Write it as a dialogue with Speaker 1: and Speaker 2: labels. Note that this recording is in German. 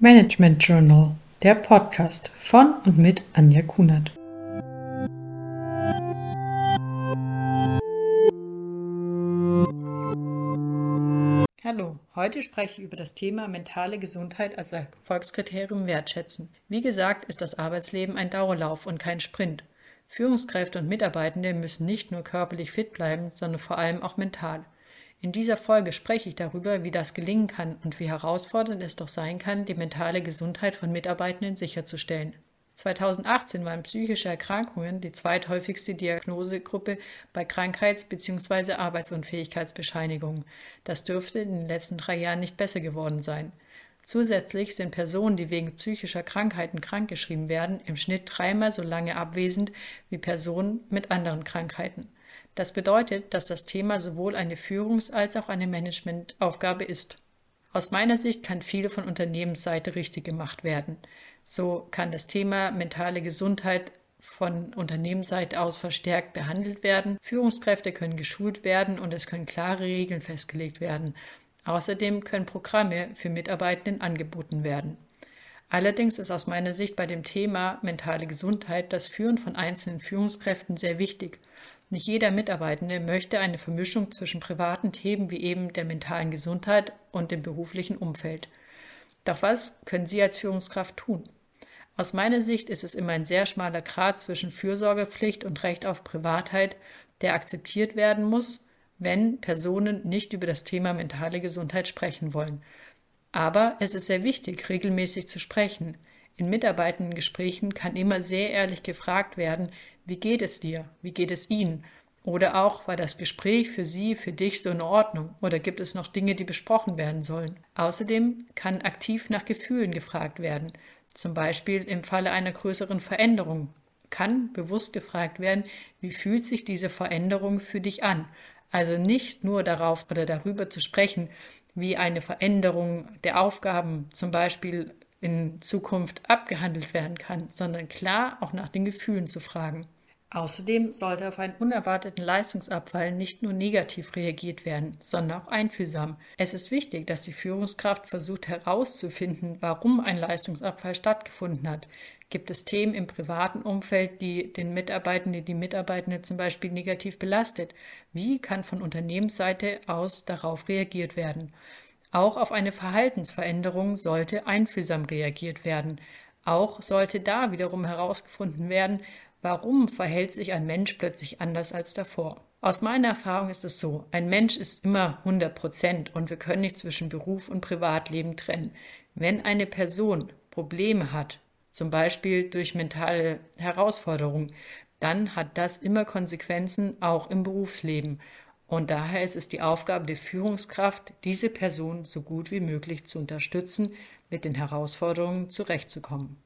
Speaker 1: Management Journal, der Podcast von und mit Anja Kunert. Hallo, heute spreche ich über das Thema mentale Gesundheit als Erfolgskriterium wertschätzen. Wie gesagt, ist das Arbeitsleben ein Dauerlauf und kein Sprint. Führungskräfte und Mitarbeitende müssen nicht nur körperlich fit bleiben, sondern vor allem auch mental. In dieser Folge spreche ich darüber, wie das gelingen kann und wie herausfordernd es doch sein kann, die mentale Gesundheit von Mitarbeitenden sicherzustellen. 2018 waren psychische Erkrankungen die zweithäufigste Diagnosegruppe bei Krankheits- bzw. Arbeitsunfähigkeitsbescheinigungen. Das dürfte in den letzten drei Jahren nicht besser geworden sein. Zusätzlich sind Personen, die wegen psychischer Krankheiten krankgeschrieben werden, im Schnitt dreimal so lange abwesend wie Personen mit anderen Krankheiten. Das bedeutet, dass das Thema sowohl eine Führungs- als auch eine Managementaufgabe ist. Aus meiner Sicht kann viel von Unternehmensseite richtig gemacht werden. So kann das Thema mentale Gesundheit von Unternehmensseite aus verstärkt behandelt werden. Führungskräfte können geschult werden und es können klare Regeln festgelegt werden. Außerdem können Programme für Mitarbeitenden angeboten werden. Allerdings ist aus meiner Sicht bei dem Thema mentale Gesundheit das Führen von einzelnen Führungskräften sehr wichtig nicht jeder Mitarbeitende möchte eine Vermischung zwischen privaten Themen wie eben der mentalen Gesundheit und dem beruflichen Umfeld. Doch was können Sie als Führungskraft tun? Aus meiner Sicht ist es immer ein sehr schmaler Grat zwischen Fürsorgepflicht und Recht auf Privatheit, der akzeptiert werden muss, wenn Personen nicht über das Thema mentale Gesundheit sprechen wollen. Aber es ist sehr wichtig, regelmäßig zu sprechen. In mitarbeitenden Gesprächen kann immer sehr ehrlich gefragt werden, wie geht es dir? Wie geht es Ihnen? Oder auch, war das Gespräch für Sie, für dich so in Ordnung? Oder gibt es noch Dinge, die besprochen werden sollen? Außerdem kann aktiv nach Gefühlen gefragt werden. Zum Beispiel im Falle einer größeren Veränderung kann bewusst gefragt werden, wie fühlt sich diese Veränderung für dich an? Also nicht nur darauf oder darüber zu sprechen, wie eine Veränderung der Aufgaben zum Beispiel in Zukunft abgehandelt werden kann, sondern klar auch nach den Gefühlen zu fragen. Außerdem sollte auf einen unerwarteten Leistungsabfall nicht nur negativ reagiert werden, sondern auch einfühlsam. Es ist wichtig, dass die Führungskraft versucht herauszufinden, warum ein Leistungsabfall stattgefunden hat. Gibt es Themen im privaten Umfeld, die den Mitarbeitenden, die Mitarbeitende zum Beispiel negativ belastet? Wie kann von Unternehmensseite aus darauf reagiert werden? Auch auf eine Verhaltensveränderung sollte einfühlsam reagiert werden. Auch sollte da wiederum herausgefunden werden, Warum verhält sich ein Mensch plötzlich anders als davor? Aus meiner Erfahrung ist es so, ein Mensch ist immer 100 Prozent und wir können nicht zwischen Beruf und Privatleben trennen. Wenn eine Person Probleme hat, zum Beispiel durch mentale Herausforderungen, dann hat das immer Konsequenzen auch im Berufsleben. Und daher ist es die Aufgabe der Führungskraft, diese Person so gut wie möglich zu unterstützen, mit den Herausforderungen zurechtzukommen.